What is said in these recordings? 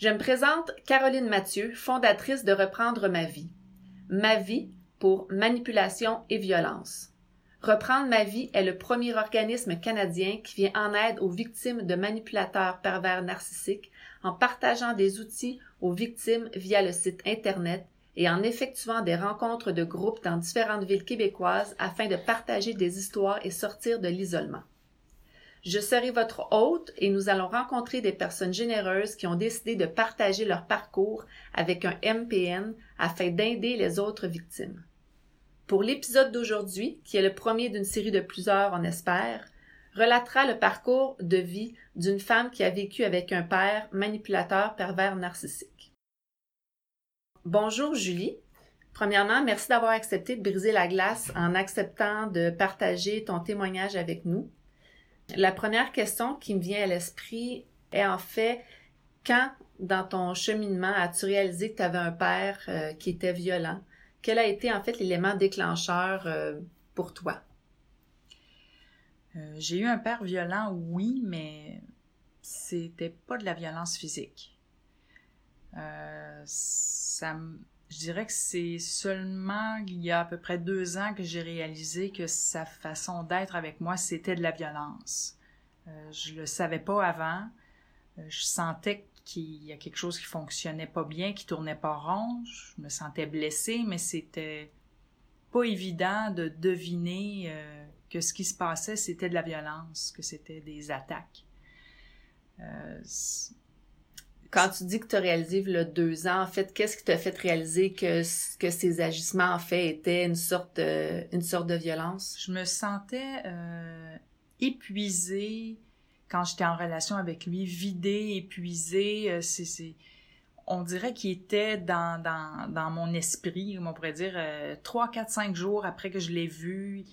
Je me présente Caroline Mathieu, fondatrice de Reprendre ma vie. Ma vie pour manipulation et violence. Reprendre ma vie est le premier organisme canadien qui vient en aide aux victimes de manipulateurs pervers narcissiques en partageant des outils aux victimes via le site Internet et en effectuant des rencontres de groupe dans différentes villes québécoises afin de partager des histoires et sortir de l'isolement. Je serai votre hôte et nous allons rencontrer des personnes généreuses qui ont décidé de partager leur parcours avec un MPN afin d'aider les autres victimes. Pour l'épisode d'aujourd'hui, qui est le premier d'une série de plusieurs, on espère, relatera le parcours de vie d'une femme qui a vécu avec un père manipulateur pervers narcissique. Bonjour Julie. Premièrement, merci d'avoir accepté de briser la glace en acceptant de partager ton témoignage avec nous. La première question qui me vient à l'esprit est en fait quand dans ton cheminement as-tu réalisé que tu avais un père euh, qui était violent? Quel a été en fait l'élément déclencheur euh, pour toi? Euh, j'ai eu un père violent, oui, mais c'était pas de la violence physique. ça, je dirais que c'est seulement il y a à peu près deux ans que j'ai réalisé que sa façon d'être avec moi, c'était de la violence. Euh, je le savais pas avant. Euh, je sentais qu'il y a quelque chose qui fonctionnait pas bien, qui tournait pas rond. Je me sentais blessée, mais c'était pas évident de deviner euh, que ce qui se passait, c'était de la violence, que c'était des attaques. Quand tu dis que tu as réalisé le deux ans, en fait, qu'est-ce qui t'a fait réaliser que, que ces agissements, en fait, étaient une sorte de, une sorte de violence? Je me sentais euh, épuisée quand j'étais en relation avec lui, vidée, épuisée. Euh, c'est, on dirait qu'il était dans, dans, dans mon esprit, on pourrait dire, euh, trois, quatre, cinq jours après que je l'ai vu.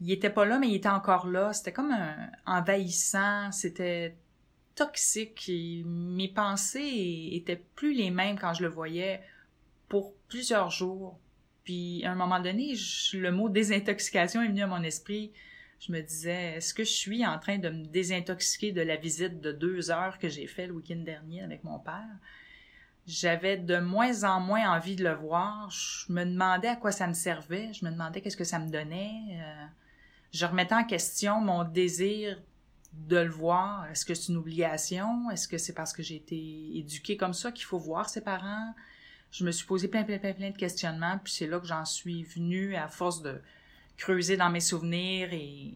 Il était pas là, mais il était encore là. C'était comme un envahissant. C'était toxique mes pensées étaient plus les mêmes quand je le voyais pour plusieurs jours. Puis à un moment donné, le mot désintoxication est venu à mon esprit. Je me disais, est-ce que je suis en train de me désintoxiquer de la visite de deux heures que j'ai fait le week-end dernier avec mon père? J'avais de moins en moins envie de le voir. Je me demandais à quoi ça me servait. Je me demandais qu'est-ce que ça me donnait. Euh, je remettais en question mon désir de le voir. Est-ce que c'est une obligation? Est-ce que c'est parce que j'ai été éduquée comme ça qu'il faut voir ses parents? Je me suis posé plein, plein, plein, plein de questionnements, puis c'est là que j'en suis venue à force de creuser dans mes souvenirs et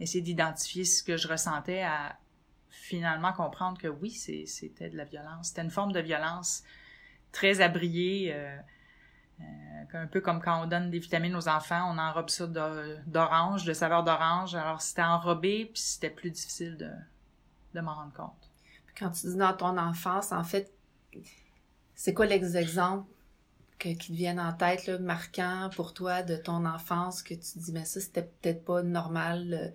essayer d'identifier ce que je ressentais à finalement comprendre que oui, c'était de la violence. C'était une forme de violence très abriée, euh, un peu comme quand on donne des vitamines aux enfants, on enrobe ça d'orange, de saveur d'orange. Alors c'était enrobé, puis c'était plus difficile de, de m'en rendre compte. quand tu dis dans ton enfance, en fait, c'est quoi les exemples qui te viennent en tête, là, marquants pour toi de ton enfance, que tu dis, mais ça, c'était peut-être pas normal, euh,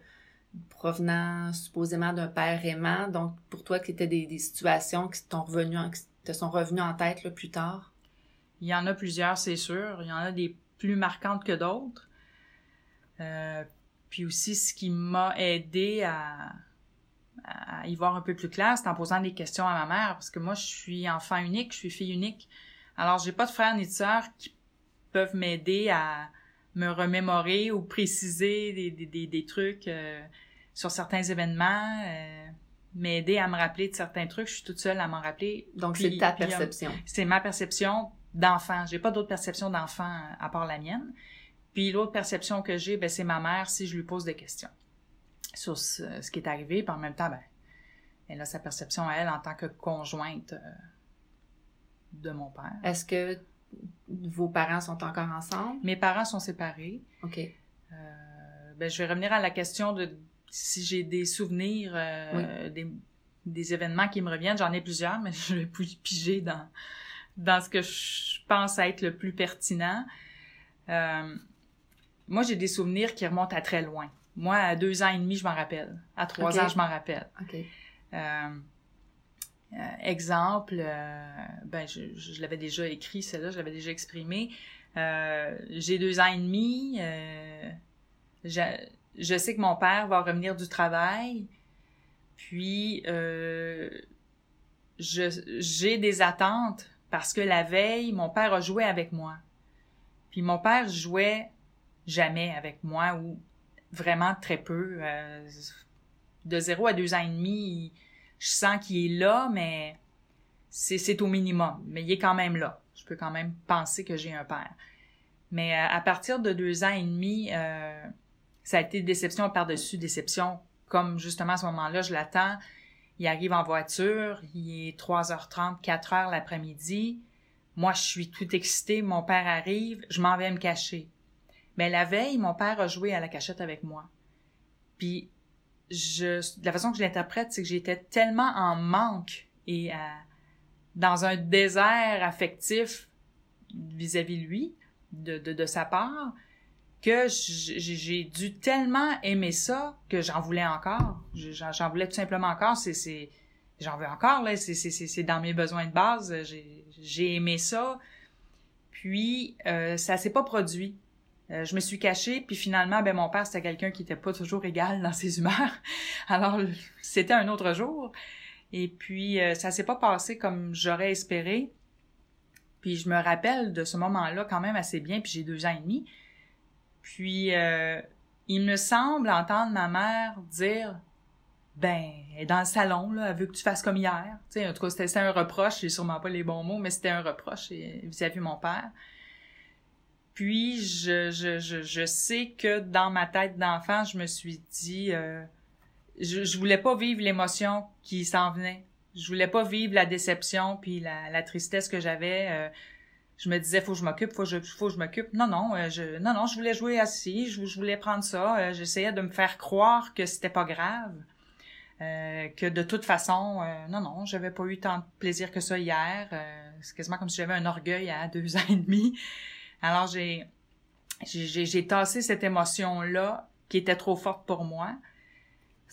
provenant supposément d'un père aimant. Donc, pour toi, qui étaient des, situations qui, te sont revenues en tête plus tard? Il y en a plusieurs, c'est sûr. Il y en a des plus marquantes que d'autres. Euh, puis aussi, ce qui m'a aidé à, y voir un peu plus clair, c'est en posant des questions à ma mère, parce que moi, je suis enfant unique, je suis fille unique. Alors, j'ai pas de frères ni de sœurs qui peuvent m'aider à me remémorer ou préciser des, trucs euh, sur certains événements, euh, m'aider à me rappeler de certains trucs. Je suis toute seule à m'en rappeler. Donc, c'est ta perception. C'est ma perception d'enfant. J'ai pas d'autre perception d'enfant euh, à part la mienne. Puis l'autre perception que j'ai, ben, c'est ma mère si je lui pose des questions sur ce, qui est arrivé. Puis en même temps, ben, elle a sa perception à elle en tant que conjointe euh, de mon père. Est-ce que vos parents sont encore ensemble? Mes parents sont séparés. OK. Euh, ben, je vais revenir à la question de si j'ai des souvenirs, des, des, événements qui me reviennent. J'en ai plusieurs, mais je vais piger dans, dans ce que je pense être le plus pertinent. Euh, moi, j'ai des souvenirs qui remontent à très loin. Moi, à deux ans et demi, je m'en rappelle. À trois ans, je m'en rappelle. Euh, euh, exemple, ben, je, je l'avais déjà écrit, celle-là, je l'avais déjà exprimé. j'ai deux ans et demi. Je, je, sais que mon père va revenir du travail. Puis, j'ai des attentes parce que la veille, mon père a joué avec moi. Puis mon père jouait jamais avec moi ou vraiment très peu. Euh, de zéro à deux ans et demi, je sens qu'il est là, mais c'est au minimum. Mais il est quand même là. Je peux quand même penser que j'ai un père. Mais euh, à partir de deux ans et demi, euh, ça a été déception par-dessus déception. Comme justement à ce moment-là, je l'attends. Il arrive en voiture, il est 3h30, 4h l'après-midi. Moi, je suis tout excitée, mon père arrive, je m'en vais me cacher. Mais la veille, mon père a joué à la cachette avec moi. Puis, je, la façon que je l'interprète, c'est que j'étais tellement en manque et dans un désert affectif vis-à-vis -vis lui, de, de sa part, que j'ai dû tellement aimer ça que j'en voulais encore. J'en voulais tout simplement encore. C'est, j'en veux encore là. C'est dans mes besoins de base. J'ai aimé ça. Puis euh, ça s'est pas produit. Euh, je me suis cachée, puis finalement, ben mon père c'était quelqu'un qui était pas toujours égal dans ses humeurs. Alors c'était un autre jour. Et puis euh, ça s'est pas passé comme j'aurais espéré. Puis je me rappelle de ce moment-là quand même assez bien. Puis j'ai deux ans et demi. Puis, euh, il me semble entendre ma mère dire ben, elle est dans le salon, là, elle veut que tu fasses comme hier. En tout cas, c'était un reproche, c'est sûrement pas les bons mots, mais c'était un reproche vis-à-vis mon père. Puis, je, sais que dans ma tête d'enfant, je me suis dit, euh, je, je voulais pas vivre l'émotion qui s'en venait. Je voulais pas vivre la déception puis la, la tristesse que j'avais. Euh, je me disais faut que je m'occupe, faut que je, faut que je m'occupe. Non non, euh, je non non, je voulais jouer assis, je, voulais prendre ça, euh, j'essayais de me faire croire que c'était pas grave. Euh, que de toute façon, non, non, j'avais pas eu tant de plaisir que ça hier. c'est quasiment comme si j'avais un orgueil à deux ans et demi. Alors j'ai, j'ai, j'ai tassé cette émotion-là qui était trop forte pour moi.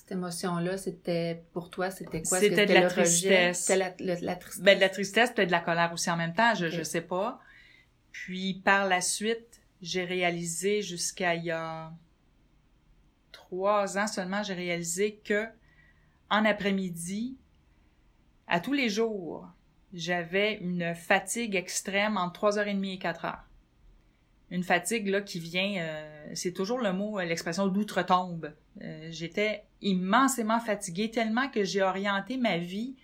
Cette émotion-là, c'était pour toi, c'était quoi? C'était de la tristesse. C'était la, la, tristesse? Ben, de la tristesse, peut-être de la colère aussi en même temps, je, je sais pas. Puis par la suite, j'ai réalisé jusqu'à il y a trois ans seulement, j'ai réalisé que en après-midi, à tous les jours, j'avais une fatigue extrême entre 3h30 et 4 heures une fatigue là qui vient, euh, c'est toujours le mot, l'expression d'outre-tombe. Euh, j'étais immensément fatiguée tellement que j'ai orienté ma vie,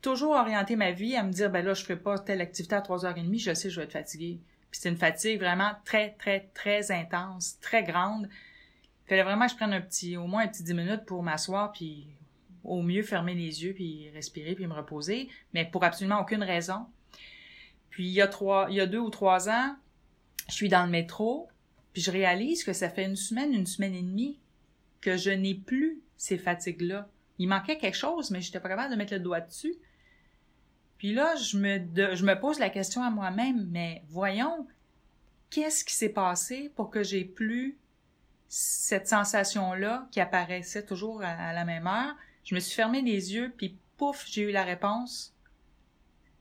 toujours orienté ma vie à me dire ben là je ferai pas telle activité à 3h30, je sais je vais être fatiguée. Puis c'est une fatigue vraiment très très très intense, très grande. Il fallait vraiment que je prenne un petit, au moins un petit 10 minutes pour m'asseoir puis au mieux fermer les yeux puis respirer puis me reposer, mais pour absolument aucune raison. Puis il y a trois, il y a deux ou trois ans, je suis dans le métro, puis je réalise que ça fait une semaine, une semaine et demie que je n'ai plus ces fatigues-là. Il manquait quelque chose, mais j'étais pas capable de mettre le doigt dessus. Puis là, je me, pose la question à moi-même, mais voyons, qu'est-ce qui s'est passé pour que j'ai plus cette sensation-là qui apparaissait toujours à, la même heure? Je me suis fermé les yeux, puis pouf, j'ai eu la réponse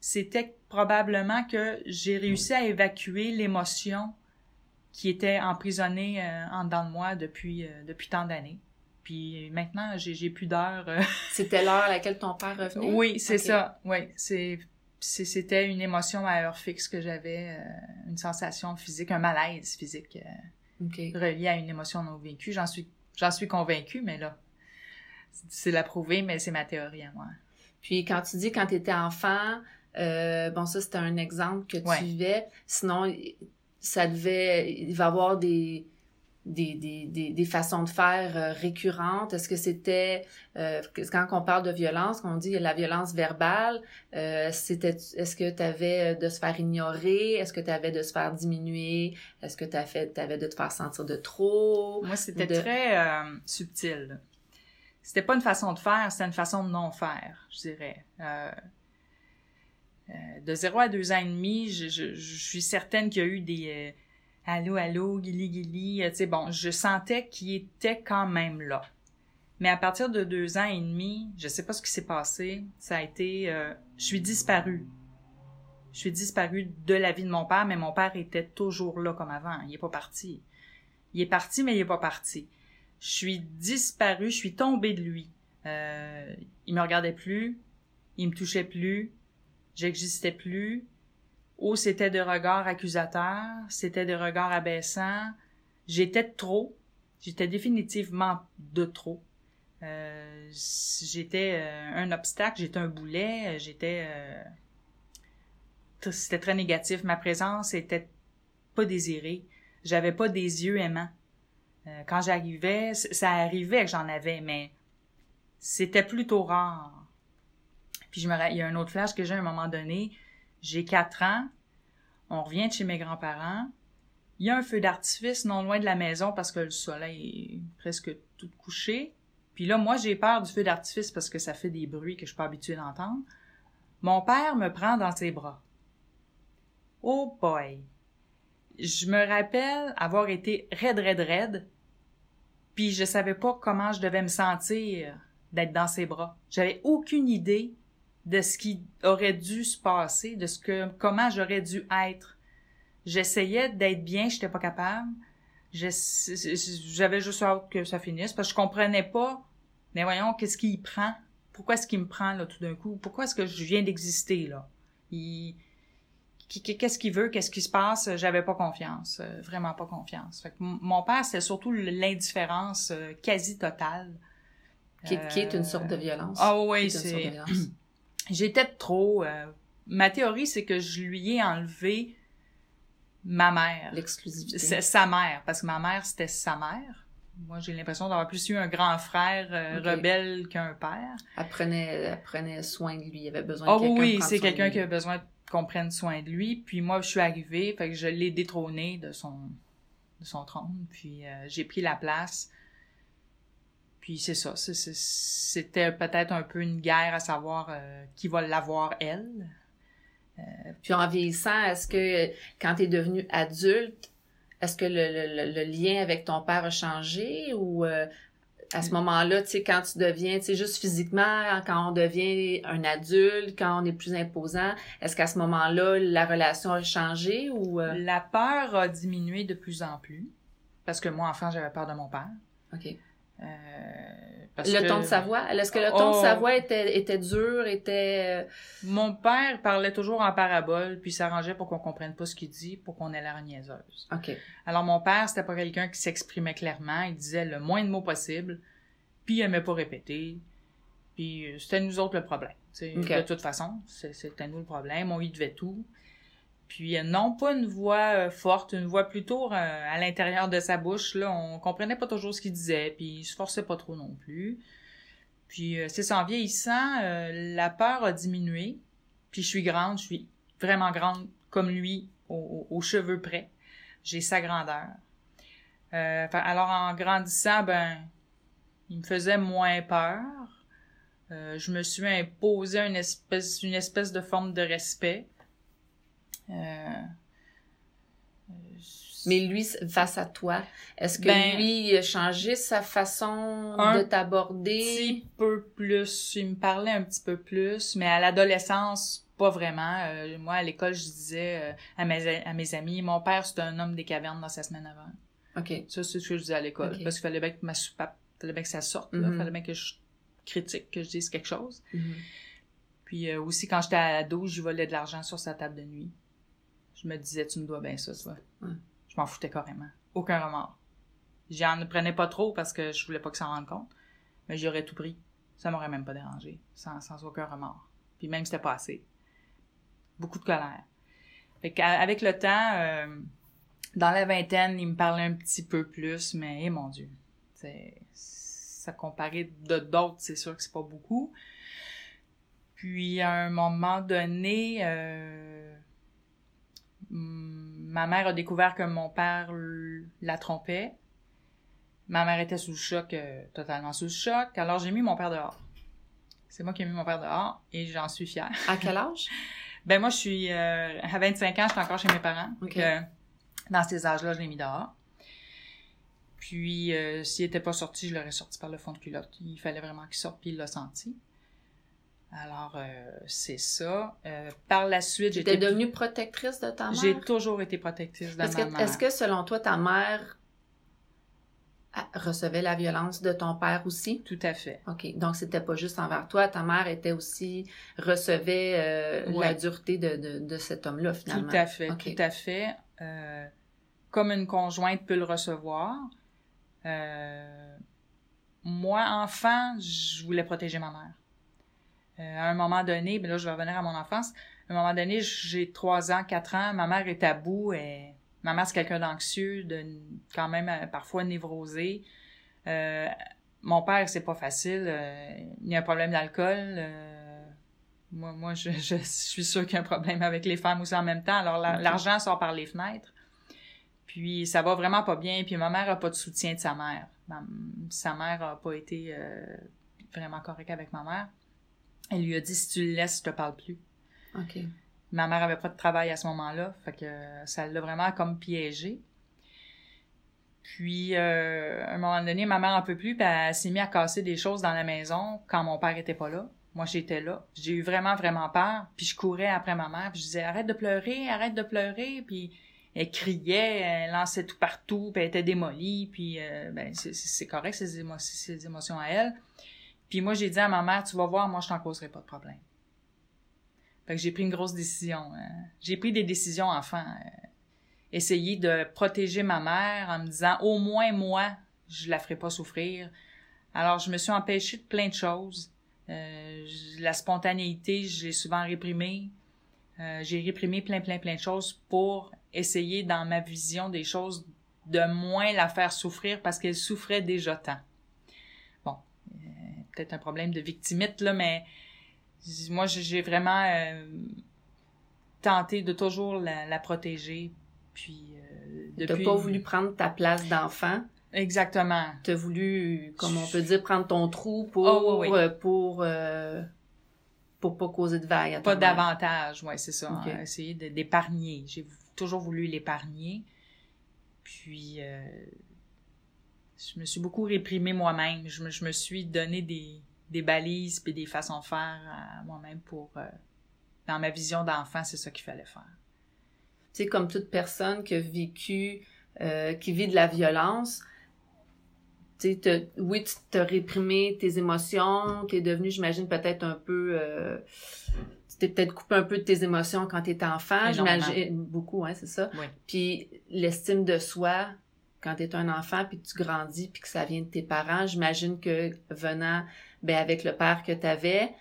c'était probablement que j'ai réussi à évacuer l'émotion qui était emprisonnée euh, en dedans de moi depuis, euh, depuis tant d'années. Puis maintenant, j'ai, j'ai plus d'heures. Euh. C'était l'heure à laquelle ton père revenait? Oui, c'est ça. Oui, c'est, c'était une émotion à heure fixe que j'avais, une sensation physique, un malaise physique relié à une émotion non vécue. J'en suis, j'en suis convaincue, mais là, c'est la prouver, mais c'est ma théorie à moi. Puis quand tu dis quand tu étais enfant, euh, bon, ça, c'était un exemple que tu vivais. Sinon, ça devait, il va y avoir des, des, des, des, façons de faire euh, récurrentes? Est-ce que c'était, euh, quand on parle de violence, qu'on dit la violence verbale, euh, c'était, est-ce que tu avais de se faire ignorer? Est-ce que tu avais de se faire diminuer? Est-ce que tu avais de te faire sentir de trop? Moi, c'était très subtil. C'était pas une façon de faire, c'était une façon de non faire, je dirais. Euh, de 0 à 2 ans et demi, je, suis certaine qu'il y a eu des euh, allô, allô, guili, guili. Euh, tu sais, bon, je sentais qu'il était quand même là. Mais à partir de 2 ans et demi, je sais pas ce qui s'est passé. Ça a été, je suis disparue. Je suis disparue de la vie de mon père, mais mon père était toujours là comme avant. Il est pas parti. Il est parti, mais il est pas parti. Je suis disparue, je suis tombée de lui. Euh, il me regardait plus, il me touchait plus, j'existais plus, ou c'était de regards accusateurs, c'était de regards abaissants, j'étais trop, j'étais définitivement de trop. Euh, j'étais euh, un obstacle, j'étais un boulet, j'étais... Euh, c'était très négatif. Ma présence était pas désirée. J'avais pas des yeux aimants. quand j'arrivais, ça arrivait que j'en avais, mais c'était plutôt rare. Puis je me, il y a un autre flash que j'ai à un moment donné. J'ai quatre ans. On revient de chez mes grands-parents. Il y a un feu d'artifice non loin de la maison parce que le soleil est presque tout couché. Puis là, moi, j'ai peur du feu d'artifice parce que ça fait des bruits que je suis pas habituée d'entendre. Mon père me prend dans ses bras. Oh boy! Je me rappelle avoir été raide, raide, raide, puis je savais pas comment je devais me sentir d'être dans ses bras. J'avais aucune idée de ce qui aurait dû se passer, de ce que, comment j'aurais dû être. J'essayais d'être bien, j'étais pas capable. J'avais juste hâte que ça finisse parce que je comprenais pas. Mais voyons, qu'est-ce qu'il prend? Pourquoi est-ce qu'il me prend là tout d'un coup? Pourquoi est-ce que je viens d'exister là? Il... Qu'est-ce qu'il veut? Qu'est-ce qui se passe? J'avais pas confiance. Euh, vraiment pas confiance. Fait que mon père, c'était surtout l'indifférence euh, quasi totale. Qui, qui, est une sorte de violence. Ah oui, c'est... J'étais trop... Euh, ma théorie, c'est que je lui ai enlevé ma mère. L'exclusivité. C'est sa mère, parce que ma mère, c'était sa mère. Moi, j'ai l'impression d'avoir plus eu un grand frère euh, rebelle qu'un père. Elle prenait, soin de lui, il avait besoin de oh, quelqu'un oui, c'est quelqu'un qui avait besoin qu'on prenne soin de lui. Puis moi, je suis arrivée, fait que je l'ai détrôné de son, de son trône, puis euh, j'ai pris la place. Puis c'est ça, c'était peut-être un peu une guerre à savoir euh, qui va l'avoir elle. Euh, puis en vieillissant, est-ce que quand tu es devenu adulte, est-ce que le, lien avec ton père a changé? Ou euh, à ce moment-là, tu sais, quand tu deviens, tu sais, juste physiquement, quand on devient un adulte, quand on est plus imposant, est-ce qu'à ce, moment-là, la relation a changé ou... Euh? La peur a diminué de plus en plus, parce que moi, enfant, j'avais peur de mon père. OK. Euh, le ton de sa voix? Est-ce que le ton de sa oh. voix était, était dur, était... Euh, Mon père parlait toujours en parabole, puis s'arrangeait pour qu'on comprenne pas ce qu'il dit, pour qu'on ait l'air niaiseuse. OK. Alors, mon père, c'était pas quelqu'un qui s'exprimait clairement. Il disait le moins de mots possible, puis il aimait pas répéter. Puis euh, c'était nous autres le problème. De toute façon, c'était nous le problème. On y devait tout. Puis euh, non pas une voix euh, forte, une voix plutôt euh, à l'intérieur de sa bouche. Là, on comprenait pas toujours ce qu'il disait, puis il se forçait pas trop non plus. Puis c'est en vieillissant, la peur a diminué. Puis je suis grande, je suis vraiment grande comme lui, aux, cheveux près. J'ai sa grandeur. alors en grandissant, ben, il me faisait moins peur. je me suis imposé une espèce de forme de respect. Euh, mais lui, face à toi, est-ce que ben, lui a changé sa façon de t'aborder? Un petit peu plus. Il me parlait un petit peu plus, mais à l'adolescence, pas vraiment. Euh, moi, à l'école, je disais euh, à, mes, à mes amis, mon père, c'est un homme des cavernes dans sa semaine avant. OK. Ça, c'est ce que je disais à l'école. Parce qu'il fallait bien que ma soupape, fallait bien que ça sorte, Il mm-hmm. fallait bien que je critique, que je dise quelque chose. Mm-hmm. Puis aussi, quand j'étais ado, je volais de l'argent sur sa table de nuit. Je me disais, tu me dois bien ça, toi. Je m'en foutais carrément. Aucun remords. J'en prenais pas trop parce que je voulais pas que ça en rende compte. Mais j'aurais tout pris. Ça m'aurait même pas dérangé. Sans, sans aucun remords. Puis même c'était pas assez. Beaucoup de colère. Fait avec le temps, euh, dans la vingtaine, il me parlait un petit peu plus, mais eh, mon Dieu. Ça comparé de d'autres, c'est sûr que c'est pas beaucoup. Puis à un moment donné, euh, ma mère a découvert que mon père la trompait. Ma mère était sous le choc, euh, totalement sous le choc. Alors j'ai mis mon père dehors. C'est moi qui ai mis mon père dehors et j'en suis fière. À quel âge? ben moi, je suis euh, à 25 ans, j'étais encore chez mes parents. Donc, euh, dans ces âges-là, je l'ai mis dehors. Puis, s'il était pas sorti, je l'aurais sorti par le fond de culotte. Il fallait vraiment qu'il sorte, puis il l'a senti. Alors, euh, c'est ça. Euh, par la suite, j'étais... devenue protectrice de ta mère? J'ai toujours été protectrice de ma mère. Est-ce que, selon toi, ta mère recevait la violence de ton père aussi? Tout à fait. OK. Donc, c'était pas juste envers toi. Ta mère était aussi, recevait euh, la dureté de, de, de cet homme-là, finalement. Tout à fait. Tout à fait. Comme une conjointe peut le recevoir. Moi, enfant, je voulais protéger ma mère. Euh, à un moment donné, mais ben là, je vais revenir à mon enfance. À un moment donné, j'ai trois ans, quatre ans, ma mère est à bout. Et ma mère, c'est quelqu'un d'anxieux, de quand même euh, parfois névrosé. Euh, mon père, c'est pas facile. Euh, il y a un problème d'alcool. moi, moi je, je, suis sûre qu'il y a un problème avec les femmes aussi en même temps. Alors, l'argent sort par les fenêtres. Puis, ça va vraiment pas bien. Puis, ma mère a pas de soutien de sa mère. sa mère a pas été vraiment correcte avec ma mère. Elle lui a dit, si tu le laisses, je te parle plus. OK. Ma mère avait pas de travail à ce moment-là, fait que ça l'a vraiment comme piégé. Puis, euh, à un moment donné, ma mère en peut plus, puis elle s'est mise à casser des choses dans la maison quand mon père était pas là. Moi, j'étais là. J'ai eu vraiment, vraiment peur. Puis je courais après ma mère, puis je disais « Arrête de pleurer, arrête de pleurer », puis elle criait, elle lançait tout partout, puis elle était démolie, puis euh, ben, c'est correct, ces, ces émotions à elle. Puis moi, j'ai dit à ma mère, tu vas voir, moi, je t'en causerai pas de problème. Fait que j'ai pris une grosse décision. Hein. J'ai pris des décisions enfant. Euh, essayer de protéger ma mère en me disant, au moins moi, je la ferai pas souffrir. Alors, je me suis empêchée de plein de choses. Euh, la spontanéité, je l'ai souvent réprimée. Euh, j'ai réprimé plein, plein, plein de choses pour essayer, dans ma vision des choses, de moins la faire souffrir parce qu'elle souffrait déjà tant peut-être un problème de victimite, là, mais moi, j'ai vraiment euh, tenté de toujours la, protéger. Puis, euh, depuis... T'as pas voulu prendre ta place d'enfant? Exactement. T'as voulu, comme on peut dire, prendre ton trou pour, oh, euh, pour, euh, pour pas causer de vagues. Pas davantage, ouais, c'est ça. Hein, essayer d'épargner. J'ai toujours voulu l'épargner. Puis, je me suis beaucoup réprimée moi-même. Je me, je me suis donné des, des balises puis des façons de faire à moi-même pour euh, dans ma vision d'enfant, c'est ça qu'il fallait faire. Tu sais, comme toute personne qui a vécu, euh, qui vit de la violence, tu sais, oui, tu t'as réprimé tes émotions, tu es devenu, j'imagine, peut-être un peu... Euh, tu t'es peut-être coupé un peu de tes émotions quand tu étais enfant, j'imagine. Beaucoup, hein, c'est ça. Oui. Puis l'estime de soi, quand tu es un enfant, puis tu grandis, puis que ça vient de tes parents, j'imagine que venant ben, avec le père que tu avais,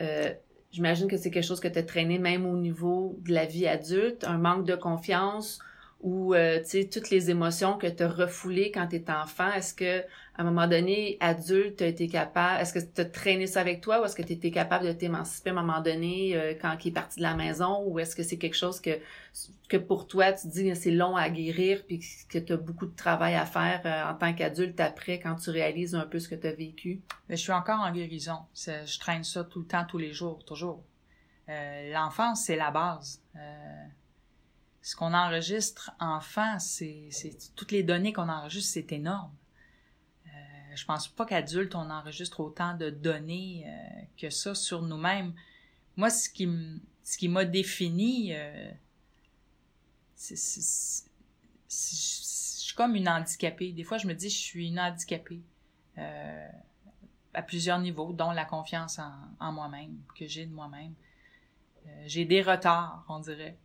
euh, j'imagine que c'est quelque chose que tu as traîné même au niveau de la vie adulte, un manque de confiance ou euh, toutes les émotions que tu as refoulées quand tu étais enfant, est-ce que à un moment donné adulte tu été capable, est-ce que tu as traîné ça avec toi ou est-ce que tu étais capable de t'émanciper à un moment donné euh, quand il est parti de la maison ou est-ce que c'est quelque chose que que pour toi tu dis c'est long à guérir puis que tu as beaucoup de travail à faire euh, en tant qu'adulte après quand tu réalises un peu ce que tu as vécu? Mais je suis encore en guérison, je traîne ça tout le temps tous les jours, toujours. l'enfance c'est la base ce qu'on enregistre enfant, c'est, toutes les données qu'on enregistre, c'est énorme. Je pense pas qu'adulte, on enregistre autant de données euh, que ça sur nous-mêmes. Moi, ce qui, ce qui m'a défini, euh, c'est, je suis comme une handicapée. Des fois, je me dis, je suis une handicapée euh, à plusieurs niveaux, dont la confiance en, en moi-même, que j'ai de moi-même. j'ai des retards, on dirait.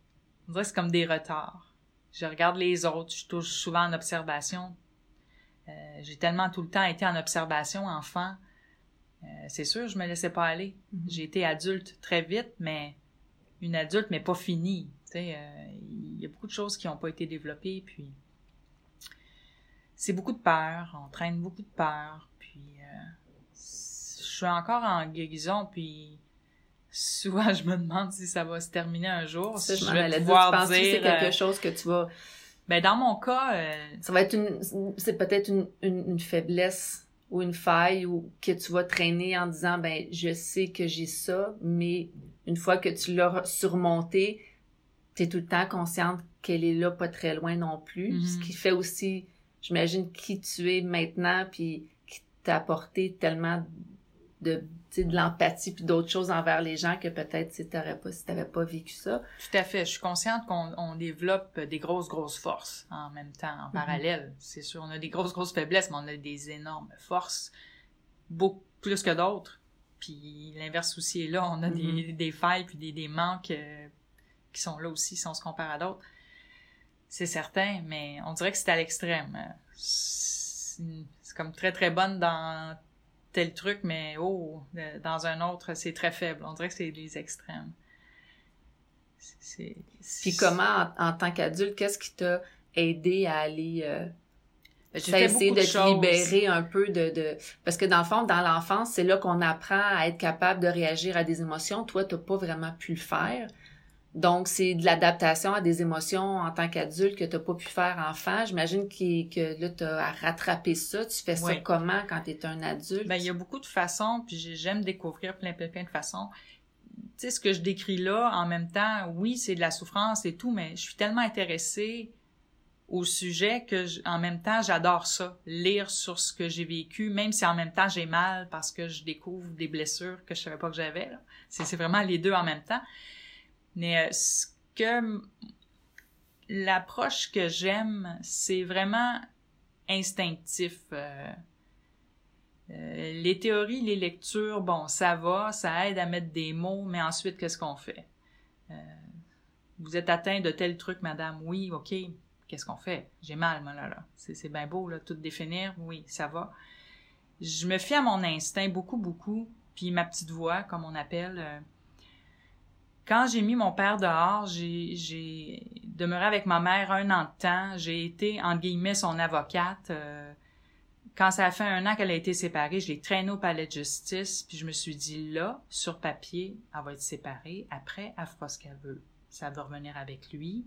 On dirait que c'est comme des retards. Je regarde les autres, je touche souvent en observation. Euh, j'ai tellement tout le temps été en observation enfant. Euh, c'est sûr, je me laissais pas aller. Mm-hmm. J'ai été adulte très vite, mais une adulte, mais pas finie. Euh, il y a beaucoup de choses qui n'ont pas été développées, puis c'est beaucoup de peur. On traîne beaucoup de peur, puis je suis encore en guérison, puis souvent je me demande si ça va se terminer un jour. Ça, je, vais pouvoir dire, c'est quelque chose que tu vas. Ben dans mon cas, euh, ça va être une, c'est peut-être une, une, faiblesse ou une faille ou que tu vas traîner en disant ben je sais que j'ai ça, mais une fois que tu l'as surmonté, tu es tout le temps consciente qu'elle est là pas très loin non plus, ce mhm. qui fait aussi, j'imagine qui tu es maintenant puis qui t'a apporté tellement de, de l'empathie puis d'autres choses envers les gens que peut-être si t'aurais pas, si t'avais pas vécu ça. Tout à fait. Je suis consciente qu'on on développe des grosses, grosses forces en même temps, en mhm. parallèle. C'est sûr, on a des grosses, grosses faiblesses, mais on a des énormes forces, beaucoup plus que d'autres. Puis l'inverse aussi est là. On a des, mhm. des, failles puis des, des manques euh, qui sont là aussi si on se compare à d'autres. C'est certain, mais on dirait que c'est à l'extrême. C'est comme très, très bonne dans tel truc, mais oh, dans un autre, c'est très faible. On dirait que c'est les extrêmes. Puis comment, en, tant qu'adulte, qu'est-ce qui t'a aidé à aller euh, ben, essayer de, te libérer un peu de, de... Parce que dans le fond, dans l'enfance, c'est là qu'on apprend à être capable de réagir à des émotions. Toi, t'as pas vraiment pu le faire. Donc, c'est de l'adaptation à des émotions en tant qu'adulte que tu n'as pas pu faire enfant. J'imagine que, que là, tu as rattrapé ça. Tu fais ça comment quand tu es un adulte? Ben, il y a beaucoup de façons, puis j'aime découvrir plein, plein, plein de façons. Tu sais, ce que je décris là, en même temps, oui, c'est de la souffrance et tout, mais je suis tellement intéressée au sujet que, en même temps, j'adore ça, lire sur ce que j'ai vécu, même si en même temps j'ai mal parce que je découvre des blessures que je savais pas que j'avais. C'est vraiment les deux en même temps. Mais euh, ce que l'approche que j'aime, c'est vraiment instinctif. Euh, euh, les théories, les lectures, bon, ça va, ça aide à mettre des mots, mais ensuite, qu'est-ce qu'on fait? vous êtes atteint de tel truc, madame, oui, ok, qu'est-ce qu'on fait? J'ai mal, moi, là, là. C'est bien beau, là, tout définir, oui, ça va. Je me fie à mon instinct beaucoup, beaucoup, puis ma petite voix, comme on appelle, quand j'ai mis mon père dehors, j'ai demeuré avec ma mère un an de temps. J'ai été, entre guillemets, son avocate. Euh, quand ça a fait un an qu'elle a été séparée, je l'ai traînée au palais de justice, puis je me suis dit, là, sur papier, elle va être séparée. Après, elle fera ce qu'elle veut. Ça va revenir avec lui.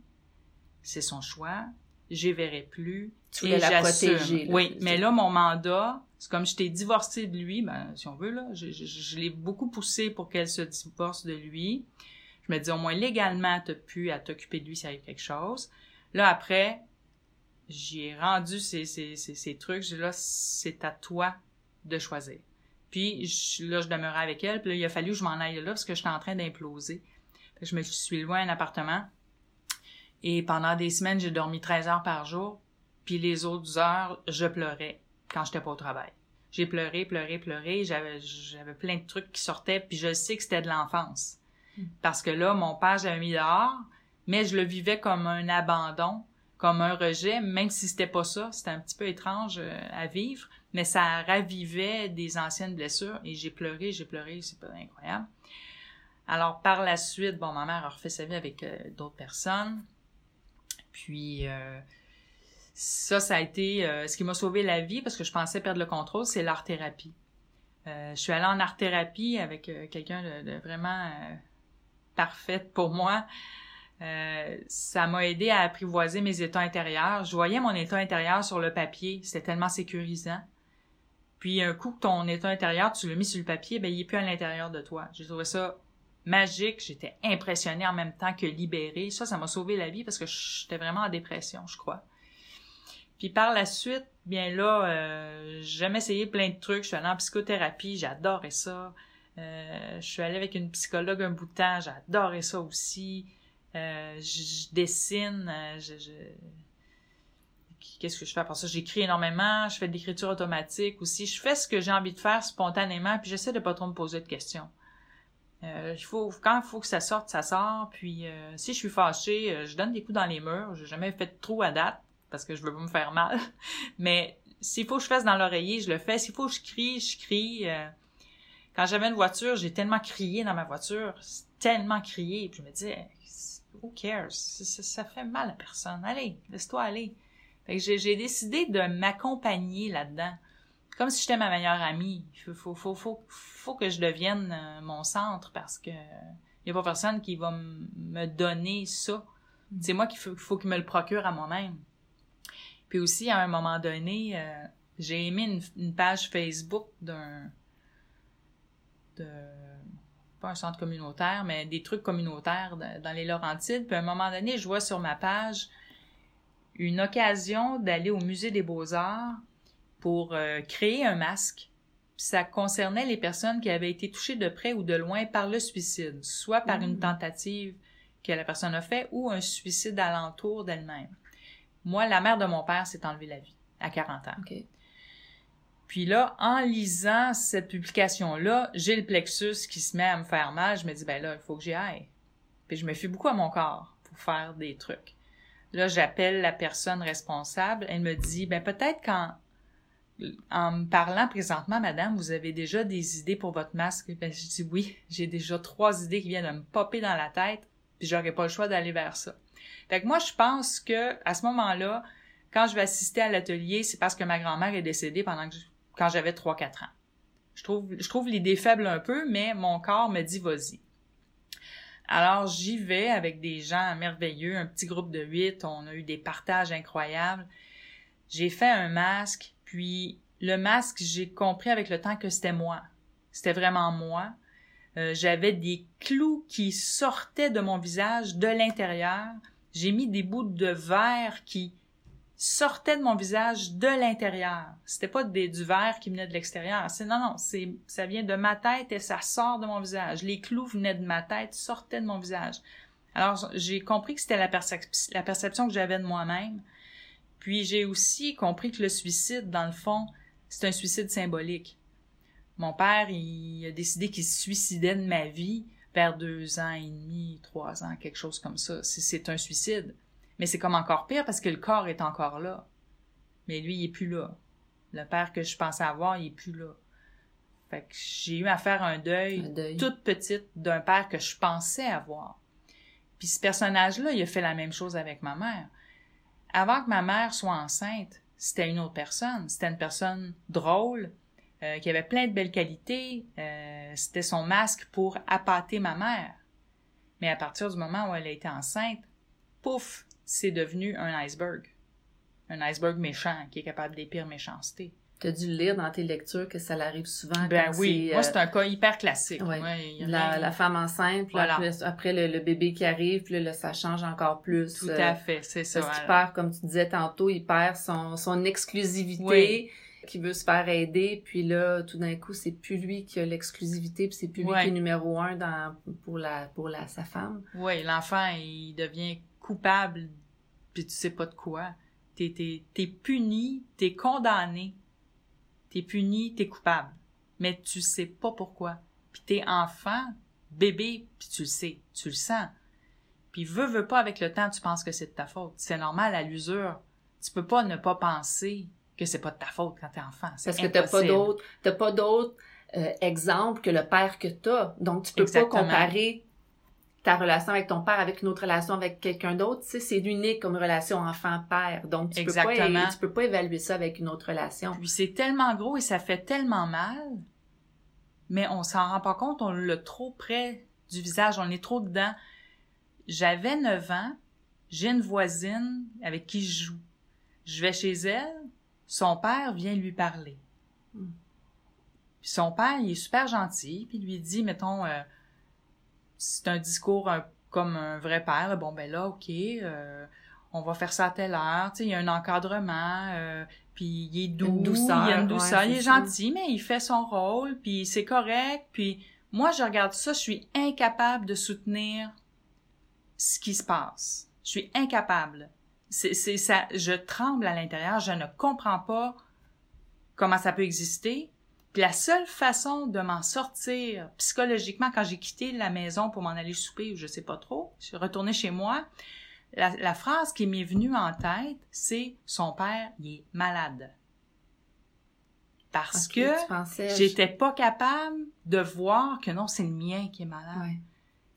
C'est son choix. Je verrai plus. Tu voulais la protéger. oui, mais là, mon mandat, c'est comme je t'ai divorcé de lui, ben, si on veut, là, je, je l'ai beaucoup poussé pour qu'elle se divorce de lui. Je me dis, au moins, légalement, t'as pu à t'occuper de lui s'il arrive quelque chose. Là, après, j'ai rendu ces, ces, ces, trucs. Là, c'est à toi de choisir. Puis là, je demeurais avec elle. Puis là, il a fallu que je m'en aille là parce que j'étais en train d'imploser. Je me suis loin un appartement. Et pendant des semaines, j'ai dormi 13 heures par jour. Puis les autres heures, je pleurais quand j'étais pas au travail. J'ai pleuré, pleuré, pleuré. J'avais plein de trucs qui sortaient. Puis je sais que c'était de l'enfance. Parce que là, mon père, j'avais mis dehors, mais je le vivais comme un abandon, comme un rejet, même si c'était pas ça. C'était un petit peu étrange euh, à vivre, mais ça ravivait des anciennes blessures et j'ai pleuré, j'ai pleuré, c'est pas incroyable. Alors, par la suite, bon, ma mère a refait sa vie avec euh, d'autres personnes. Puis, euh, ça, ça a été ce qui m'a sauvé la vie parce que je pensais perdre le contrôle, c'est l'art-thérapie. je suis allée en art-thérapie avec quelqu'un de, vraiment parfaite pour moi. Euh, ça m'a aidé à apprivoiser mes états intérieurs. Je voyais mon état intérieur sur le papier, c'était tellement sécurisant. Puis un coup ton état intérieur, tu l'as mis sur le papier, ben il est plus à l'intérieur de toi. J'ai trouvé ça magique, j'étais impressionnée en même temps que libérée. Ça, ça m'a sauvé la vie parce que j'étais vraiment en dépression, je crois. Puis par la suite, bien là, euh, j'ai essayé plein de trucs. Je suis allée en psychothérapie, j'adorais ça. Euh, je suis allée avec une psychologue un bout de temps, j'adorais ça aussi. Euh, je, dessine, euh, je, qu'est-ce que je fais pour ça? J'écris énormément, je fais de l'écriture automatique aussi. Je fais ce que j'ai envie de faire spontanément, puis j'essaie de pas trop me poser de questions. Euh, quand il faut que ça sorte, ça sort. Puis si je suis fâchée, je donne des coups dans les murs. J'ai jamais fait trop à date parce que je veux pas me faire mal. Mais s'il faut que je fasse dans l'oreiller, je le fais. S'il faut que je crie, je crie. Quand j'avais une voiture, j'ai tellement crié dans ma voiture, tellement crié, puis je me disais, who cares? Ça, fait mal à personne. Allez, laisse-toi aller. Fait que j'ai décidé de m'accompagner là-dedans. Comme si j'étais ma meilleure amie. Il faut, faut, faut, faut, que je devienne euh, mon centre parce que il y a pas personne qui va me donner ça. Mm. C'est moi qu'il faut, faut qu'il me le procure à moi-même. Puis aussi, à un moment donné, euh, j'ai aimé une page Facebook d'un de pas un centre communautaire, mais des trucs communautaires dans les Laurentides. Puis à un moment donné, je vois sur ma page une occasion d'aller au musée des beaux-arts pour euh, créer un masque ça concernait les personnes qui avaient été touchées de près ou de loin par le suicide, soit par une Mm. tentative que la personne a fait ou un suicide alentour d'elle-même. Moi, la mère de mon père s'est enlevée la vie à 40 ans. Puis là, en lisant cette publication-là, j'ai le plexus qui se met à me faire mal. Je me dis, ben là, il faut que j'y aille. Puis je me fie beaucoup à mon corps pour faire des trucs. Là, j'appelle la personne responsable. Elle me dit, ben peut-être qu'en en me parlant présentement, madame, vous avez déjà des idées pour votre masque? Ben, je dis oui, j'ai déjà trois idées qui viennent de me popper dans la tête, puis j'aurais pas le choix d'aller vers ça. Fait que moi, je pense que à ce moment-là, quand je vais assister à l'atelier, c'est parce que ma grand-mère est décédée pendant que je- quand j'avais 3-4 ans. Je trouve, je trouve l'idée faible un peu, mais mon corps me dit vas-y. Alors j'y vais avec des gens merveilleux, un petit groupe de huit, on a eu des partages incroyables. J'ai fait un masque, puis le masque, j'ai compris avec le temps que c'était moi. C'était vraiment moi. Euh, J'avais des clous qui sortaient de mon visage de l'intérieur. J'ai mis des bouts de verre qui sortaient de mon visage de l'intérieur. C'était pas des, du verre qui venait de l'extérieur. C'est non non, ça vient de ma tête et ça sort de mon visage. Les clous venaient de ma tête, sortaient de mon visage. Alors j'ai compris que c'était la, percep- la perception que j'avais de moi-même. Puis j'ai aussi compris que le suicide, dans le fond, c'est un suicide symbolique. Mon père, il a décidé qu'il se suicidait de ma vie vers deux ans et demi, trois ans, quelque chose comme ça. C'est un suicide. Mais c'est comme encore pire parce que le corps est encore là. Mais lui, il est plus là. Le père que je pensais avoir, il est plus là. Fait que j'ai eu à faire un deuil, Un deuil. toute petite d'un père que je pensais avoir. Puis ce personnage-là, il a fait la même chose avec ma mère. Avant que ma mère soit enceinte, c'était une autre personne. C'était une personne drôle, euh, qui avait plein de belles qualités. Euh, c'était son masque pour appâter ma mère. Mais à partir du moment où elle a été enceinte, pouf, c'est devenu un iceberg. Un iceberg méchant qui est capable des pires méchancetés. Tu as dû lire dans tes lectures que ça l'arrive souvent. Ben quand oui, c'est, moi euh, c'est un cas hyper classique. ouais. Ouais, la, femme enceinte, puis Voilà. après, après le, le bébé qui arrive, puis là, ça change encore plus. Tout euh, à fait, c'est ça. Parce qu'il perd, comme tu disais tantôt, il perd son, son exclusivité, Oui. qui veut se faire aider, puis là, tout d'un coup, c'est plus lui qui a l'exclusivité, puis c'est plus lui qui est numéro un dans, pour la, pour la, sa femme. Oui, l'enfant, il devient coupable, puis tu sais pas de quoi. T'es, t'es, t'es puni, t'es condamné. T'es puni, t'es coupable. Mais tu sais pas pourquoi. Puis t'es enfant, bébé, puis tu le sais, tu le sens. Puis veux, veux pas, avec le temps, tu penses que c'est de ta faute. C'est normal, à l'usure. Tu peux pas ne pas penser que c'est pas de ta faute quand t'es enfant. C'est Parce que t'as pas d'autres, t'as pas d'autres euh, exemples que le père que t'as. Donc, tu peux Exactement. pas comparer ta relation avec ton père avec une autre relation avec quelqu'un d'autre. Tu sais, c'est unique comme relation enfant-père. Donc, tu peux, Exactement. pas, tu peux pas évaluer ça avec une autre relation. Puis c'est tellement gros et ça fait tellement mal, mais on s'en rend pas compte, on l'a trop près du visage, on est trop dedans. J'avais 9 ans, j'ai une voisine avec qui je joue. Je vais chez elle, son père vient lui parler. Mm. Puis son père, il est super gentil, puis il lui dit, mettons, euh, c'est un discours un- comme un vrai père, là, bon ben là, ok, euh, on va faire ça à telle heure, tu sais, il y a un encadrement, euh, puis il est doux, douceur, il y a une ouais, il est ça. gentil, mais il fait son rôle, puis c'est correct, puis moi je regarde ça, je suis incapable de soutenir ce qui se passe. Je suis incapable. C'est, c'est ça, je tremble à l'intérieur, je ne comprends pas comment ça peut exister. Puis la seule façon de m'en sortir psychologiquement quand j'ai quitté la maison pour m'en aller souper ou je sais pas trop, je suis retournée chez moi, la, la phrase qui m'est venue en tête, c'est son père, il est malade. Parce que j'étais pas capable de voir que non, c'est le mien qui est malade. Ouais.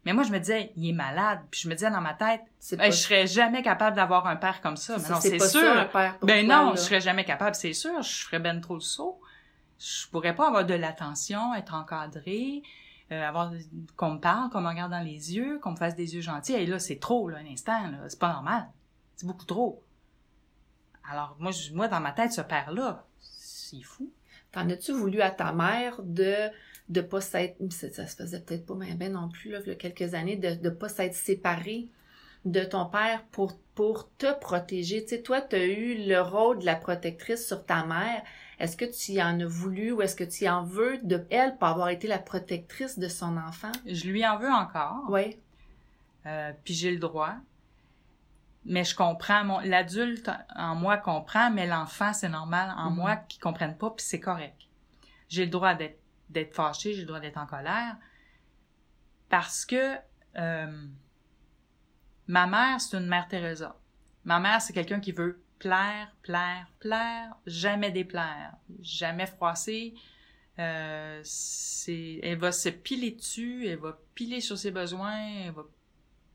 Mais moi, je me disais, il est malade. Puis je me disais dans ma tête, ben, pas, je serais jamais capable d'avoir un père comme ça. Mais non, c'est sûr. ça, un père pour ben toi, non, là. je serais jamais capable, c'est sûr. Je ferais ben trop le saut. Je pourrais pas avoir de l'attention, être encadré, euh, avoir qu'on me parle, qu'on me regarde dans les yeux, qu'on me fasse des yeux gentils. Et là, c'est trop, là, un instant, là. C'est pas normal. C'est beaucoup trop. Alors, moi, moi, dans ma tête, ce père-là, c'est fou. T'en as-tu voulu à ta mère de de pas s'être ça, se faisait peut-être pas ben non plus là, il y a quelques années de de pas s'être séparée? De ton père pour pour te protéger. Tu sais toi tu as eu le rôle de la protectrice sur ta mère. Est-ce que tu y en as voulu ou est-ce que tu y en veux de elle pour avoir été la protectrice de son enfant? Je lui en veux encore. Oui. Euh, puis j'ai le droit. Mais je comprends, mon, l'adulte en moi comprend, mais l'enfant, c'est normal en Mhm. moi qui comprenne pas, puis c'est correct. J'ai le droit d'être, d'être fâché, j'ai le droit d'être en colère. Parce que euh, ma mère, c'est une mère Teresa. Ma mère, c'est quelqu'un qui veut plaire, plaire, plaire, jamais déplaire, jamais froisser. Euh, elle va se piler dessus, elle va piler sur ses besoins, elle va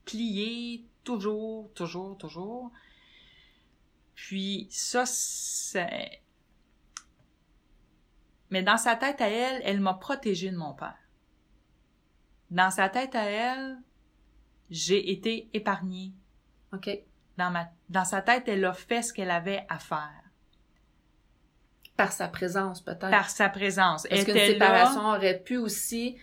plier toujours, toujours, toujours. Puis ça, c'est... Mais dans sa tête à elle, elle m'a protégée de mon père. Dans sa tête à elle, j'ai été épargnée. OK. Dans, ma... dans sa tête, elle a fait ce qu'elle avait à faire. Par sa présence, peut-être. Par sa présence. Est-ce qu'une séparation là. aurait pu aussi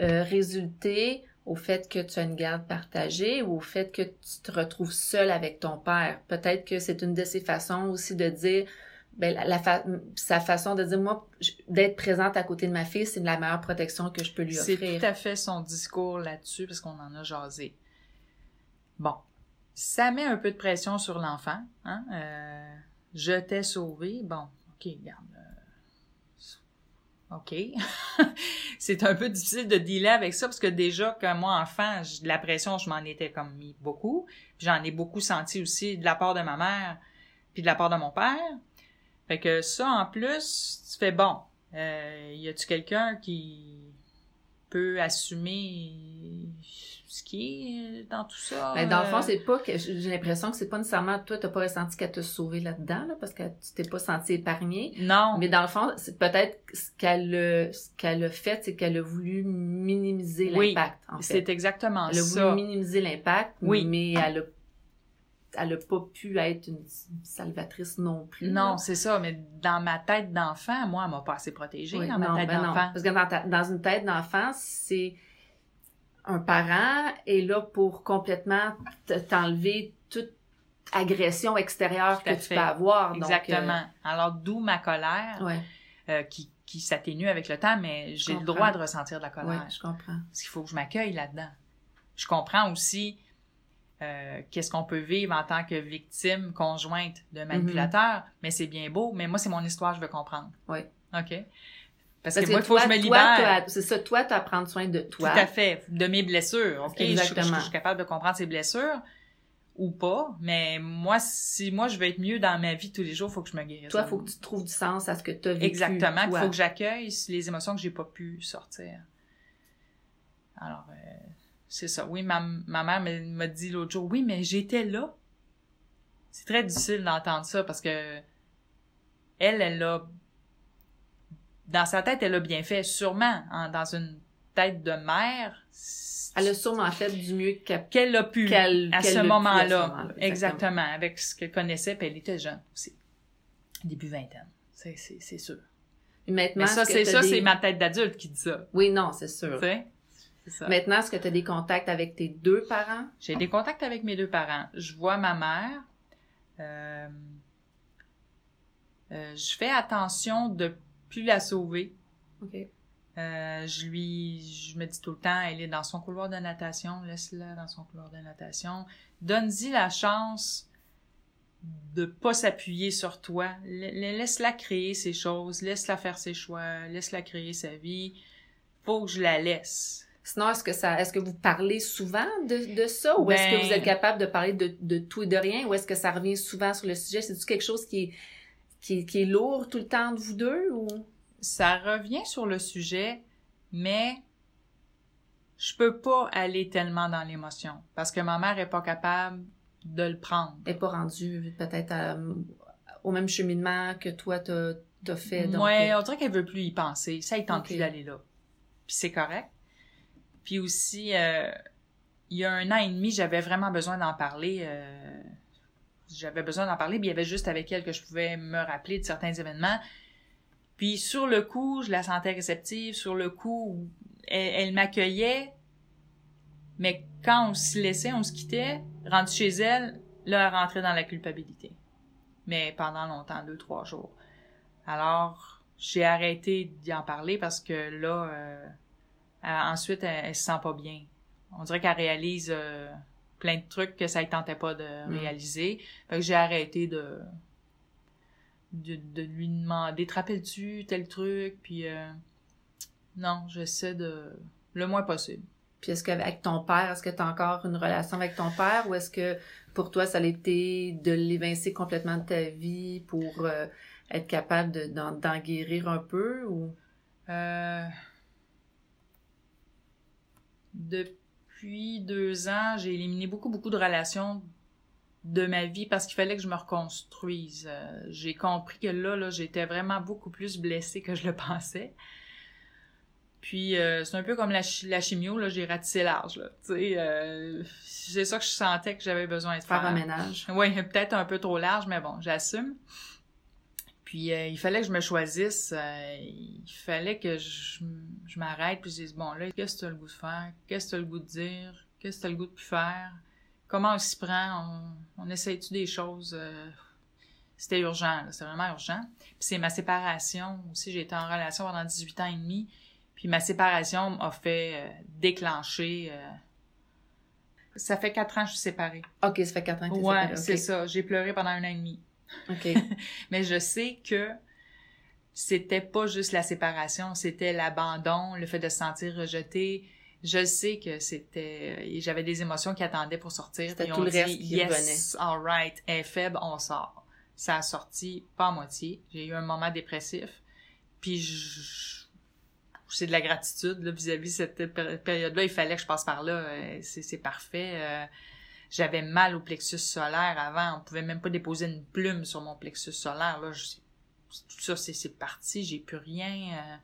euh, résulter au fait que tu as une garde partagée ou au fait que tu te retrouves seul avec ton père? Peut-être que c'est une de ses façons aussi de dire, ben, la, la fa- sa façon de dire, moi, d'être présente à côté de ma fille, c'est la meilleure protection que je peux lui C'est offrir. tout à fait son discours là-dessus, parce qu'on en a jasé. Bon. Ça met un peu de pression sur l'enfant. Hein? Euh, je t'ai sauvé. Bon, OK, regarde. euh, OK. c'est un peu difficile de dealer avec ça, parce que déjà, que moi, enfant, de la pression, je m'en étais comme mis beaucoup. J'en ai beaucoup senti aussi de la part de ma mère, puis de la part de mon père. Fait que ça, en plus, tu fais bon. Euh, y a-tu quelqu'un qui peut assumer ce qui est dans tout ça? Ben, dans le fond, Euh, c'est pas que j'ai l'impression que c'est pas nécessairement toi, t'as pas ressenti qu'elle t'a sauvé là-dedans, là, parce que tu t'es pas senti épargné. Non. Mais dans le fond, c'est peut-être ce qu'elle a, ce qu'elle a fait, c'est qu'elle a voulu minimiser Oui, l'impact, en fait. C'est exactement Elle a ça. voulu minimiser l'impact, Oui. mais elle a, elle a pas pu être une salvatrice non plus. Non, c'est ça, mais dans ma tête d'enfant, moi, elle m'a pas assez protégée Oui, dans non, ma tête ben d'enfant. Parce que dans, ta- dans une tête d'enfant, c'est un parent est là pour complètement te- t'enlever toute agression extérieure que tu fait. peux avoir. donc, euh, Exactement. Alors, d'où ma colère, ouais, euh, qui, qui s'atténue avec le temps, mais j'ai le droit de ressentir de la colère. je comprends. Parce qu'il faut que je m'accueille là-dedans. Je comprends aussi euh, qu'est-ce qu'on peut vivre en tant que victime conjointe de manipulateur, mais c'est bien beau, mais moi, c'est mon histoire, je veux comprendre. Oui. OK? Parce, Parce que moi, il faut que je me libère. C'est ça, toi, tu as à prendre soin de Tout toi. à fait. De mes blessures. OK? Je- Je, Exactement. je suis capable de comprendre ces blessures ou pas, mais moi, si moi, je veux être mieux dans ma vie tous les jours, il faut que je me guérisse. Toi, il faut que tu trouves du sens à ce que tu as vécu. Exactement. Il faut que j'accueille les émotions que j'ai pas pu sortir. Alors, euh, c'est ça. Oui, ma, ma mère m'a dit l'autre jour, oui, mais j'étais là. C'est très difficile d'entendre ça parce que elle, elle a, dans sa tête, elle a bien fait. Sûrement, en- dans une tête de mère, Elle a sûrement fait du mieux qu'elle a pu à ce l'a pu moment-là. à ce moment-là, exactement. exactement. avec ce qu'elle connaissait, puis elle était jeune aussi. Début vingtaine. C'est, sûr. Maintenant, Mais ça, c'est ça, des- c'est ma tête d'adulte qui dit ça. Oui, non, c'est sûr. Ça. Maintenant, est-ce que tu as des contacts avec tes deux parents? J'ai des contacts avec mes deux parents. Je vois ma mère. Euh, euh, je fais attention de plus la sauver. OK. Euh, je lui, je me dis tout le temps, elle est dans son couloir de natation, laisse-la dans son couloir de natation. Donne-y la chance de pas s'appuyer sur toi. La- la- Laisse-la créer ses choses, laisse-la faire ses choix, laisse-la créer sa vie. Faut que je la laisse. Sinon, est-ce que ça, est-ce que vous parlez souvent de, de ça ou est-ce que Ben- vous êtes capable de parler de, de tout et de rien ou est-ce que ça revient souvent sur le sujet? C'est-tu quelque chose qui est, qui, est- qui est lourd tout le temps de vous deux ou? Ça revient sur le sujet, mais je peux pas aller tellement dans l'émotion parce que ma mère est pas capable de le prendre. Elle n'est pas rendue peut-être à- au même cheminement que toi t'as as fait. Donc, Ouais, euh, on dirait qu'elle veut plus y penser. Ça, il tente Ok. plus d'aller là. Puis c'est correct. Puis aussi, euh, il y a un an et demi, j'avais vraiment besoin d'en parler. euh, j'avais besoin d'en parler, puis il y avait juste avec elle que je pouvais me rappeler de certains événements. Puis sur le coup, je la sentais réceptive. Sur le coup, elle, elle m'accueillait. Mais quand on se laissait, on se quittait, rendu chez elle, là, elle rentrait dans la culpabilité. Mais pendant longtemps, deux, trois jours. Alors, j'ai arrêté d'y en parler parce que là, euh, ensuite, elle, se sent pas bien. On dirait qu'elle réalise euh, plein de trucs que ça ne tentait pas de mm. réaliser. Fait que j'ai arrêté de, de, lui demander, te rappelles-tu tel truc? Puis euh, non, j'essaie de... le moins possible. Puis est-ce qu'avec ton père, est-ce que tu as encore une relation avec ton père ou est-ce que pour toi, ça a été de l'évincer complètement de ta vie pour euh, être capable d'en, guérir un peu ou? Euh... Depuis deux ans, j'ai éliminé beaucoup, beaucoup de relations de ma vie parce qu'il fallait que je me reconstruise. Euh, j'ai compris que là, là, j'étais vraiment beaucoup plus blessée que je le pensais. Puis euh, c'est un peu comme la, la chimio, là, j'ai ratissé large, là. Euh, c'est ça que je sentais que j'avais besoin de faire. Faire un ménage. Oui, peut-être un peu trop large, mais bon, j'assume. Puis euh, il fallait que je me choisisse, il fallait que je, je m'arrête, puis je dise, bon, là, qu'est-ce que tu as le goût de faire? Qu'est-ce que tu as le goût de dire? Qu'est-ce que tu as le goût de plus faire? Comment on s'y prend? On, on essaye-tu des choses? c'était urgent, c'est vraiment urgent. Puis c'est ma séparation aussi, j'ai été en relation pendant 18 ans et demi, puis ma séparation m'a fait euh, déclencher. Euh, ça fait quatre ans que je suis séparée. OK, ça fait quatre ans que tu es ouais, c'est ça. J'ai pleuré pendant un an et demi. OK. Mais je sais que c'était pas juste la séparation, c'était l'abandon, le fait de se sentir rejeté. Je sais que c'était... Euh, j'avais des émotions qui attendaient pour sortir. C'était tout le reste qui yes, all right, elle est faible, on sort. Ça a sorti pas à moitié. J'ai eu un moment dépressif. Puis je c'est de la gratitude vis-à-vis cette période-là. Il fallait que je passe par là. Euh, c'est parfait. Euh, j'avais mal au plexus solaire avant. On pouvait même pas déposer une plume sur mon plexus solaire. Là, tout ça, c'est parti. J'ai plus rien. Euh,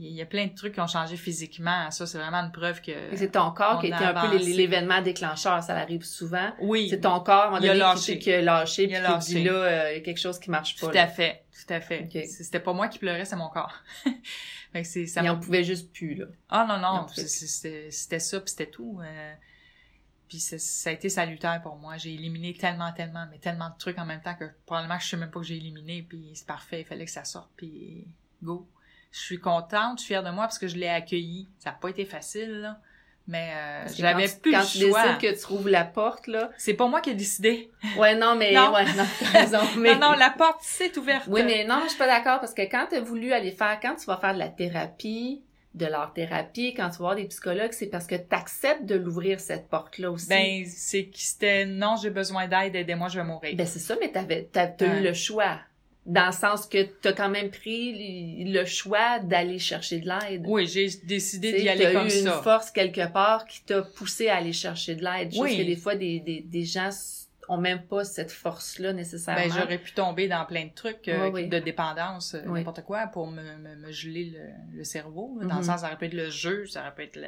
il y a plein de trucs qui ont changé physiquement. Ça, c'est vraiment une preuve que. C'est ton corps qui était un peu l'événement déclencheur. Ça arrive souvent. Oui. C'est ton corps, à un moment donné, lâché. qui a lâché, puis qui dit là, il y a quelque chose qui marche pas. Tout à fait. Tout à fait. C'était pas moi qui pleurais, c'est mon corps. Fait que ça Et on pouvait juste plus, là. Ah non, non, c'était, c'était ça, puis c'était tout. Euh, puis ça a été salutaire pour moi. J'ai éliminé tellement, tellement, mais tellement de trucs en même temps que probablement je sais même pas que j'ai éliminé, puis c'est parfait, il fallait que ça sorte, puis go. Je suis contente, je suis fière de moi parce que je l'ai accueilli. Ça n'a pas été facile, là. Mais euh, j'avais plus quand le tu décides que tu trouves la porte là, c'est pas moi qui ai décidé. Ouais non mais non. ouais non raison. Mais... non non la porte c'est ouverte. Oui mais non je suis pas d'accord parce que quand tu as voulu aller faire quand tu vas faire de la thérapie, de l'art thérapie, quand tu voir des psychologues, c'est parce que tu acceptes de l'ouvrir cette porte là aussi. Ben c'est que c'était non j'ai besoin d'aide aidez-moi je vais mourir. Ben c'est ça mais t'avais t'as as eu le choix dans le sens que tu as quand même pris le choix d'aller chercher de l'aide. Oui, j'ai décidé d'y aller comme ça. Eu une force quelque part qui t'a poussé à aller chercher de l'aide. Oui. Chose que des fois, des, des, des gens ont même pas cette force-là nécessairement. Ben, j'aurais pu tomber dans plein de trucs euh, de dépendance, euh, n'importe quoi, pour me, me, geler le, le cerveau. Dans le mm-hmm. sens, ça aurait pu être le jeu, ça aurait pu être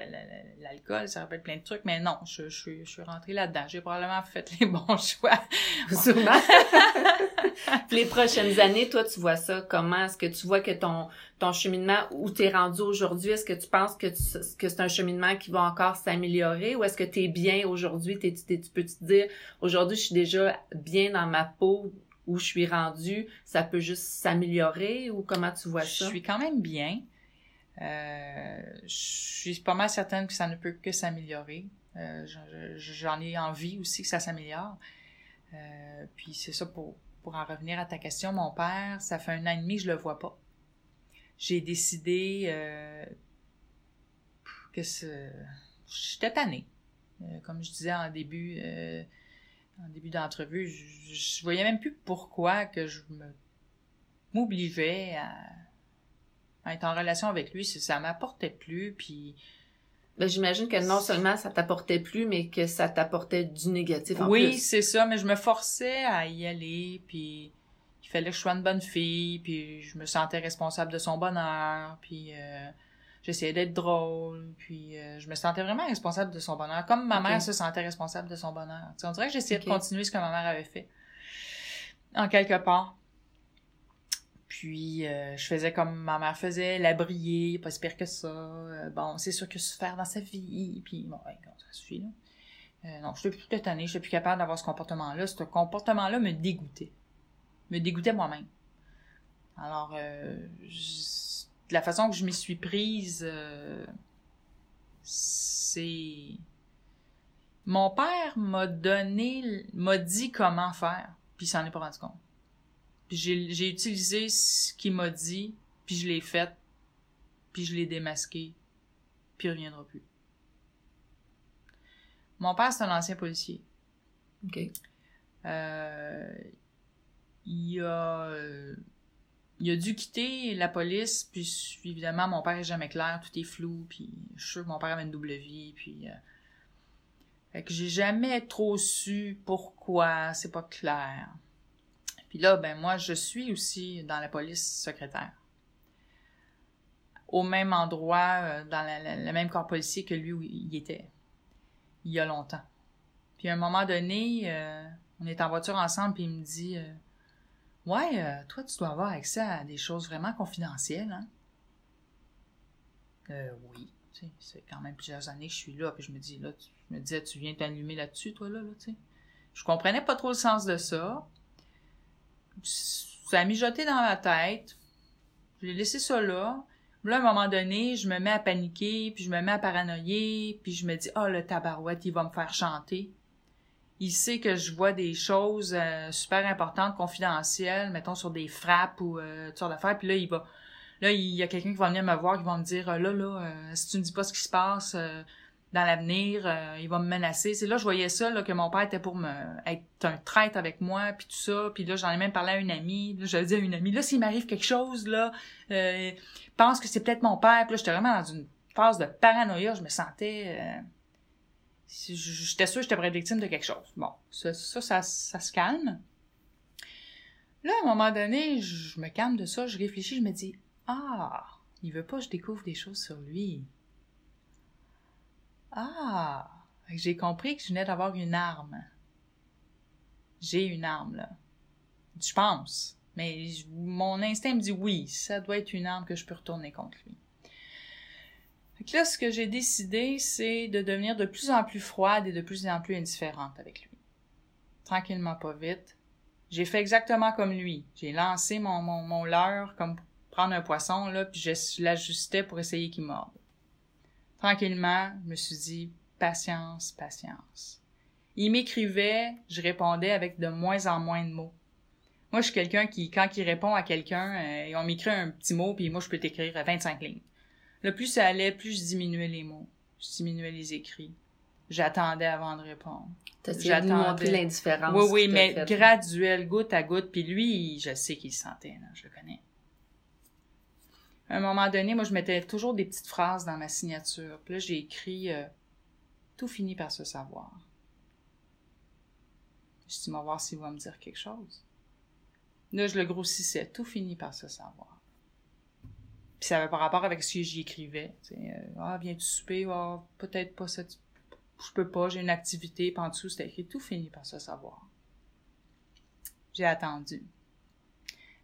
l'alcool, ça aurait pu être plein de trucs, mais non, je, je, je suis rentrée là-dedans. J'ai probablement fait les bons choix. Sûrement. les prochaines années, toi, tu vois ça comment? Est-ce que tu vois que ton, ton cheminement, où tu es rendu aujourd'hui, est-ce que tu penses que, que c'est un cheminement qui va encore s'améliorer ou est-ce que tu es bien aujourd'hui? tu peux te dire, aujourd'hui, suis déjà bien dans ma peau où je suis rendue, ça peut juste s'améliorer ou comment tu vois ça? Je suis quand même bien. Euh, je suis pas mal certaine que ça ne peut que s'améliorer. Euh, j'en ai envie aussi que ça s'améliore. Euh, puis c'est ça pour, pour en revenir à ta question, mon père, ça fait un an et demi je le vois pas. J'ai décidé que j'étais tannée. Comme je disais en début, en début d'entrevue, je, je, voyais même plus pourquoi que je me m'obligeais à, à, être en relation avec lui. Ça m'apportait plus, puis ben, j'imagine que non seulement ça t'apportait plus, mais que ça t'apportait du négatif en oui, plus. Oui, c'est ça, mais je me forçais à y aller, puis il fallait que je sois une bonne fille, puis je me sentais responsable de son bonheur, puis euh, j'essayais d'être drôle, puis euh, je me sentais vraiment responsable de son bonheur, comme ma mère se sentait responsable de son bonheur. on dirait que j'essayais de continuer ce que ma mère avait fait, en quelque part. Puis euh, je faisais comme ma mère faisait, la briller, pas si pire que ça. Euh, bon, c'est sûr que faire dans sa vie. Puis bon, ça suffit là. Euh, non, je suis plus tannée, je suis plus capable d'avoir ce comportement-là. Ce comportement-là me dégoûtait. Me dégoûtait moi-même. Alors, euh, je- la façon que je m'y suis prise, euh, c'est... Mon père m'a donné, m'a dit comment faire, puis il s'en est pas rendu compte. Puis j'ai j'ai utilisé ce qu'il m'a dit, puis je l'ai fait, puis je l'ai démasqué, puis il reviendra plus. Mon père, c'est un ancien policier. OK. Euh, il a euh, il a dû quitter la police puis évidemment mon père est jamais clair tout est flou puis je suis sûr que mon père avait une double vie puis euh, que j'ai jamais trop su pourquoi c'est pas clair. Puis là ben moi je suis aussi dans la police secrétaire. Au même endroit euh, dans le même corps policier que lui où il était il y a longtemps. Puis à un moment donné euh, on est en voiture ensemble, puis il me dit Ouais, euh, toi, tu dois avoir accès à des choses vraiment confidentielles, hein? Euh, oui. C'est quand même plusieurs années que je suis là, puis je me dis, là, tu, me disais, tu viens t'allumer là-dessus, toi, là, là, tu sais. Je comprenais pas trop le sens de ça. Ça a mijoté dans ma tête. Je l'ai laissé ça là. Là, à un moment donné, je me mets à paniquer, puis je me mets à paranoïer, puis je me dis, oh, le tabarouette, il va me faire chanter il sait que je vois des choses euh, super importantes, confidentielles, mettons sur des frappes ou euh, sortes d'affaires, puis là, il va... Là, il y a quelqu'un qui va venir me voir, qui va me dire, euh, là, là, euh, si tu ne dis pas ce qui se passe euh, dans l'avenir, euh, il va me menacer. C'est là, je voyais ça, là, que mon père était pour me être un traître avec moi, puis tout ça. Puis là, j'en ai même parlé à une amie. Là, je dis à une amie, là, s'il m'arrive quelque chose, là, pense que c'est peut-être mon père. Puis là, j'étais vraiment dans une phase de paranoïa. Je me sentais... J'étais sûre que j'étais de quelque chose. Bon, ça, ça, ça, se calme. Là, à un moment donné, je me calme de ça, je réfléchis, je me dis Ah, il veut pas que je découvre des choses sur lui. Ah, j'ai compris que je venais d'avoir une arme. J'ai une arme, là. Je pense. Mais mon instinct me dit oui, ça doit être une arme que je peux retourner contre lui. Là, ce que j'ai décidé, c'est de devenir de plus en plus froide et de plus en plus indifférente avec lui. Tranquillement, pas vite. J'ai fait exactement comme lui. J'ai lancé mon, mon, leurre comme prendre un poisson, là, puis je l'ajustais pour essayer qu'il morde. Tranquillement, je me suis dit, patience, patience. Il m'écrivait, je répondais avec de moins en moins de mots. Moi, je suis quelqu'un qui, quand il répond à quelqu'un, euh, on m'écrit un petit mot, puis moi, je peux t'écrire 25 lignes. Le plus ça allait, plus je diminuais les mots. Je diminuais les écrits. J'attendais avant de répondre. De J'attendais. montrer l'indifférence. Oui, oui, mais graduel, goutte à goutte. Puis lui, je sais qu'il sentait, là, je le connais. À un moment donné, moi, je mettais toujours des petites phrases dans ma signature. Puis là, j'ai écrit euh, Tout finit par se savoir ». Je dis, on va voir s'il va me dire quelque chose. Là, je le grossissais. Tout finit par se savoir. Puis ça avait pas rapport avec ce que j'y écrivais. euh, ah, viens-tu souper? Ah, peut-être pas cette... Je peux pas, j'ai une activité. Puis en dessous, c'était écrit Tout finit par se savoir. J'ai attendu.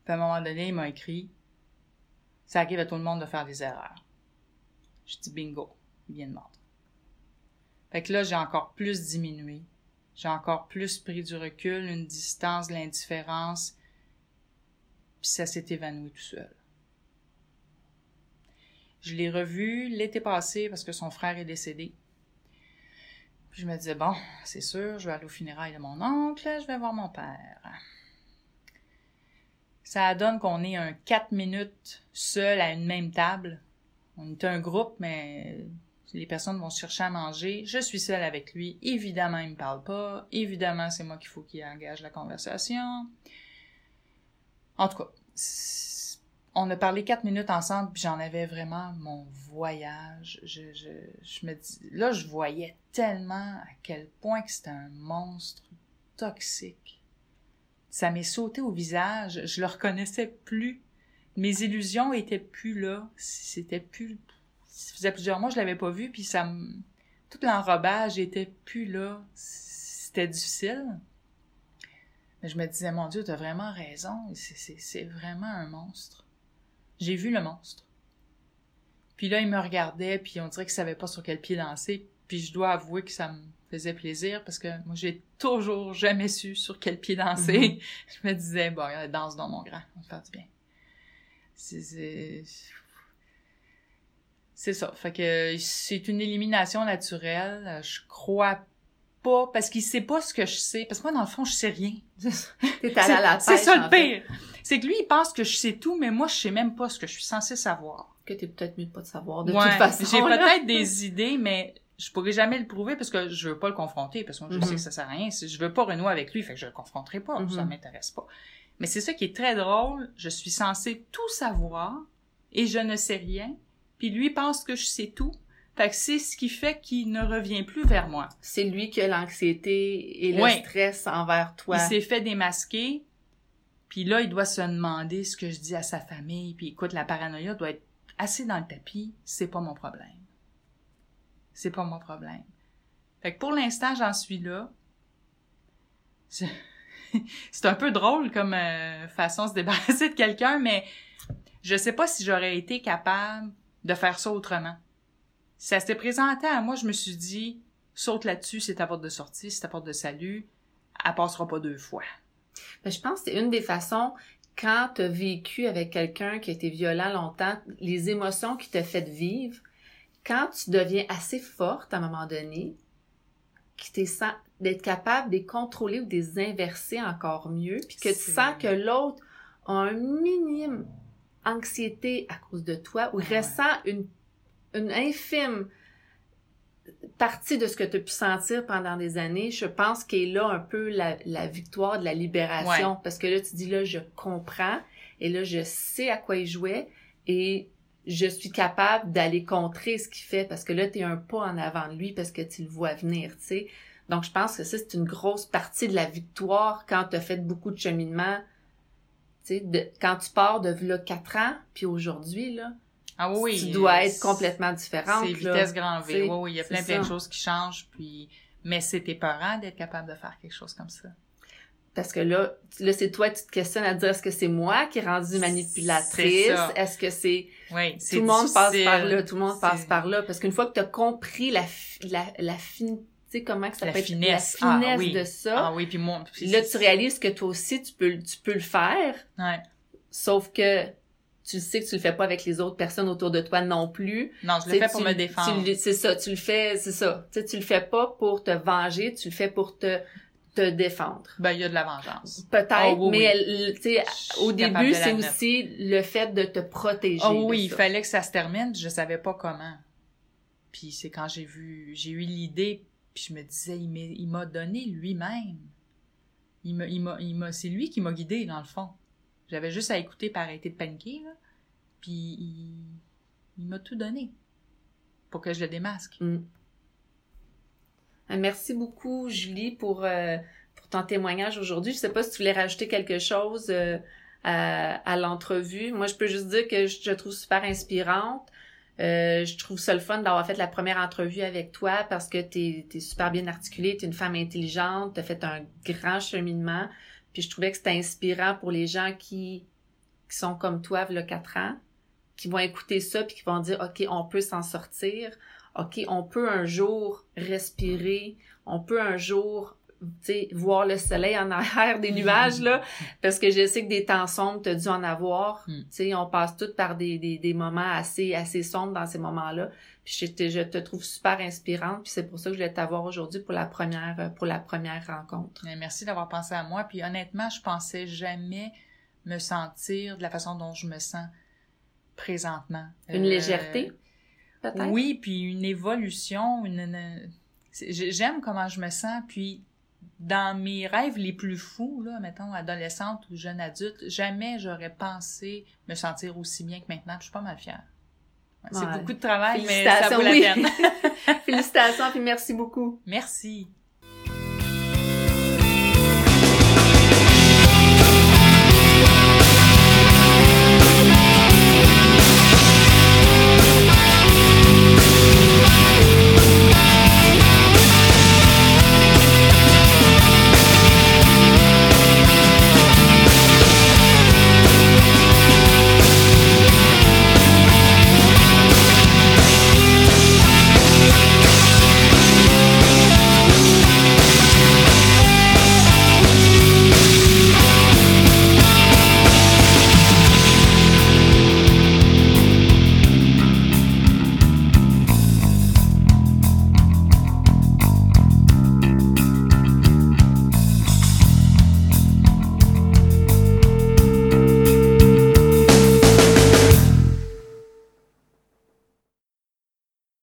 Puis à un moment donné, il m'a écrit Ça arrive à tout le monde de faire des erreurs. Je dis bingo, il vient de mordre. Fait que là, j'ai encore plus diminué. J'ai encore plus pris du recul, une distance, de l'indifférence. Puis ça s'est évanoui tout seul. Je l'ai revu l'été passé parce que son frère est décédé. Puis je me disais, bon, c'est sûr, je vais aller aux funérailles de mon oncle, je vais voir mon père. Ça donne qu'on est un 4 minutes seul à une même table. On est un groupe, mais les personnes vont chercher à manger. Je suis seule avec lui. Évidemment, il me parle pas. Évidemment, c'est moi qu'il faut qu'il engage la conversation. En tout cas, on a parlé quatre minutes ensemble, puis j'en avais vraiment mon voyage. Je, je, je me dis, là, je voyais tellement à quel point que c'était un monstre toxique. Ça m'est sauté au visage. Je le reconnaissais plus. Mes illusions étaient plus là. C'était plus. Ça faisait plusieurs mois je l'avais pas vu, puis ça. Tout l'enrobage était plus là. C'était difficile. Mais je me disais, mon Dieu, t'as vraiment raison. C'est vraiment un monstre. J'ai vu le monstre. Puis là, il me regardait, puis on dirait qu'il savait pas sur quel pied danser. Puis je dois avouer que ça me faisait plaisir parce que moi, j'ai toujours jamais su sur quel pied danser. Mhm. Je me disais, bon, danse dans mon grand, on va faire du bien. c'est c'est ça. Fait que c'est une élimination naturelle. Je crois pas, parce qu'il sait pas ce que je sais. Parce que moi, dans le fond, je sais rien. T'es à la C'est ça le pire. C'est que lui, il pense que je sais tout, mais moi, je sais même pas ce que je suis censée savoir. Que t'es peut-être mieux de pas de savoir, de toute façon. J'ai peut-être des idées, mais je pourrais jamais le prouver parce que je veux pas le confronter, parce que moi, je sais mhm. que ça sert à rien. Je veux pas renouer avec lui, fait que je le confronterai pas. Ça mhm. m'intéresse pas. Mais c'est ça qui est très drôle. Je suis censée tout savoir et je ne sais rien. Puis lui pense que je sais tout. Fait que c'est ce qui fait qu'il ne revient plus vers moi. C'est lui qui a l'anxiété et le stress envers toi. Il s'est fait démasquer. Puis là, il doit se demander ce que je dis à sa famille. Puis écoute, la paranoïa doit être assez dans le tapis. C'est pas mon problème. C'est pas mon problème. Fait que pour l'instant, j'en suis là. C'est un peu drôle comme euh, façon de se débarrasser de quelqu'un, mais je sais pas si j'aurais été capable de faire ça autrement. Si ça s'était présenté à moi, je me suis dit, saute là-dessus, c'est ta porte de sortie, c'est ta porte de salut, elle passera pas deux fois. Ben, je pense que c'est une des façons, quand tu as vécu avec quelqu'un qui a été violent longtemps, les émotions qui te fait vivre, quand tu deviens assez forte à un moment donné, qui t'es d'être capable de les contrôler ou de les inverser encore mieux, puis que tu sens que l'autre a un minimum anxiété à cause de toi ou ressent une, une infime partie de ce que tu as pu sentir pendant des années, je pense qu'est là un peu la, la, victoire de la libération. Parce que là, tu dis là, je comprends et là, je sais à quoi il jouait et je suis capable d'aller contrer ce qu'il fait parce que là, tu es un pas en avant de lui parce que tu le vois venir, tu sais. Donc, je pense que ça, c'est une grosse partie de la victoire quand tu as fait beaucoup de cheminement. Tu sais, de, quand tu pars de là quatre ans, puis aujourd'hui, là, ah oui, tu dois être complètement différente. C'est vitesse grand V. Oui, oui, il y a plein, plein de choses qui changent, puis... Mais c'est tes parents d'être capable de faire quelque chose comme ça. Parce que là, là c'est toi, tu te questionnes à dire est-ce que c'est moi qui est rendue manipulatrice? Est-ce que c'est... Oui, Tout le monde passe par là, tout le monde passe par là. Parce qu'une fois que tu as compris la, la, la sais, comment que ça la peut finesse. être, la finesse ah, de ça. Ah oui, puis moi... là, tu réalises que toi aussi, tu peux, tu peux le faire. Ouais. Sauf que tu sais que tu le fais pas avec les autres personnes autour de toi non plus. Non, je le fais pour me défendre. C'est ça, tu le fais, c'est ça. Tu sais, tu le fais pas pour te venger, tu le fais pour te te défendre. Ben, il y a de la vengeance. Peut-être, ah, mais tu sais, au début, c'est aussi le fait de te protéger. Oh oui, il fallait que ça se termine, je savais pas comment. Puis c'est quand j'ai vu, j'ai eu l'idée, puis je me disais, il m'a donné lui-même. Il m'a, il m'a, il m'a, c'est lui qui m'a guidé, dans le fond. J'avais juste à écouter par arrêter de paniquer. Puis il, m'a tout donné pour que je le démasque. Mm. Euh, merci beaucoup, Julie, pour, euh, pour ton témoignage aujourd'hui. Je sais pas si tu voulais rajouter quelque chose euh, à, l'entrevue. Moi, je peux juste dire que je te trouve super inspirante. je trouve ça le fun d'avoir fait la première entrevue avec toi parce que tu es, super bien articulée, tu es une femme intelligente, tu as fait un grand cheminement. Puis je trouvais que c'était inspirant pour les gens qui, qui sont comme toi, le quatre ans, qui vont écouter ça puis qui vont dire, OK, on peut s'en sortir. OK, on peut un jour respirer, on peut un jour voir le soleil en arrière des nuages, là, parce que je sais que des temps sombres, tu as dû en avoir. Mm. Tu sais, on passe toutes par des, des, des, moments assez, assez sombres dans ces moments-là. Puis je te, je te trouve super inspirante, puis c'est pour ça que je voulais t'avoir aujourd'hui pour la première pour la première rencontre. Merci d'avoir pensé à moi. Puis honnêtement, je pensais jamais me sentir de la façon dont je me sens présentement. Une légèreté? Oui, puis une évolution, une, j'aime comment je me sens, puis dans mes rêves les plus fous, là, mettons, adolescente ou jeune adulte, jamais j'aurais pensé me sentir aussi bien que maintenant. Je suis pas mal fière. c'est beaucoup de travail, mais ça vaut la peine. Félicitations, puis merci beaucoup. Merci.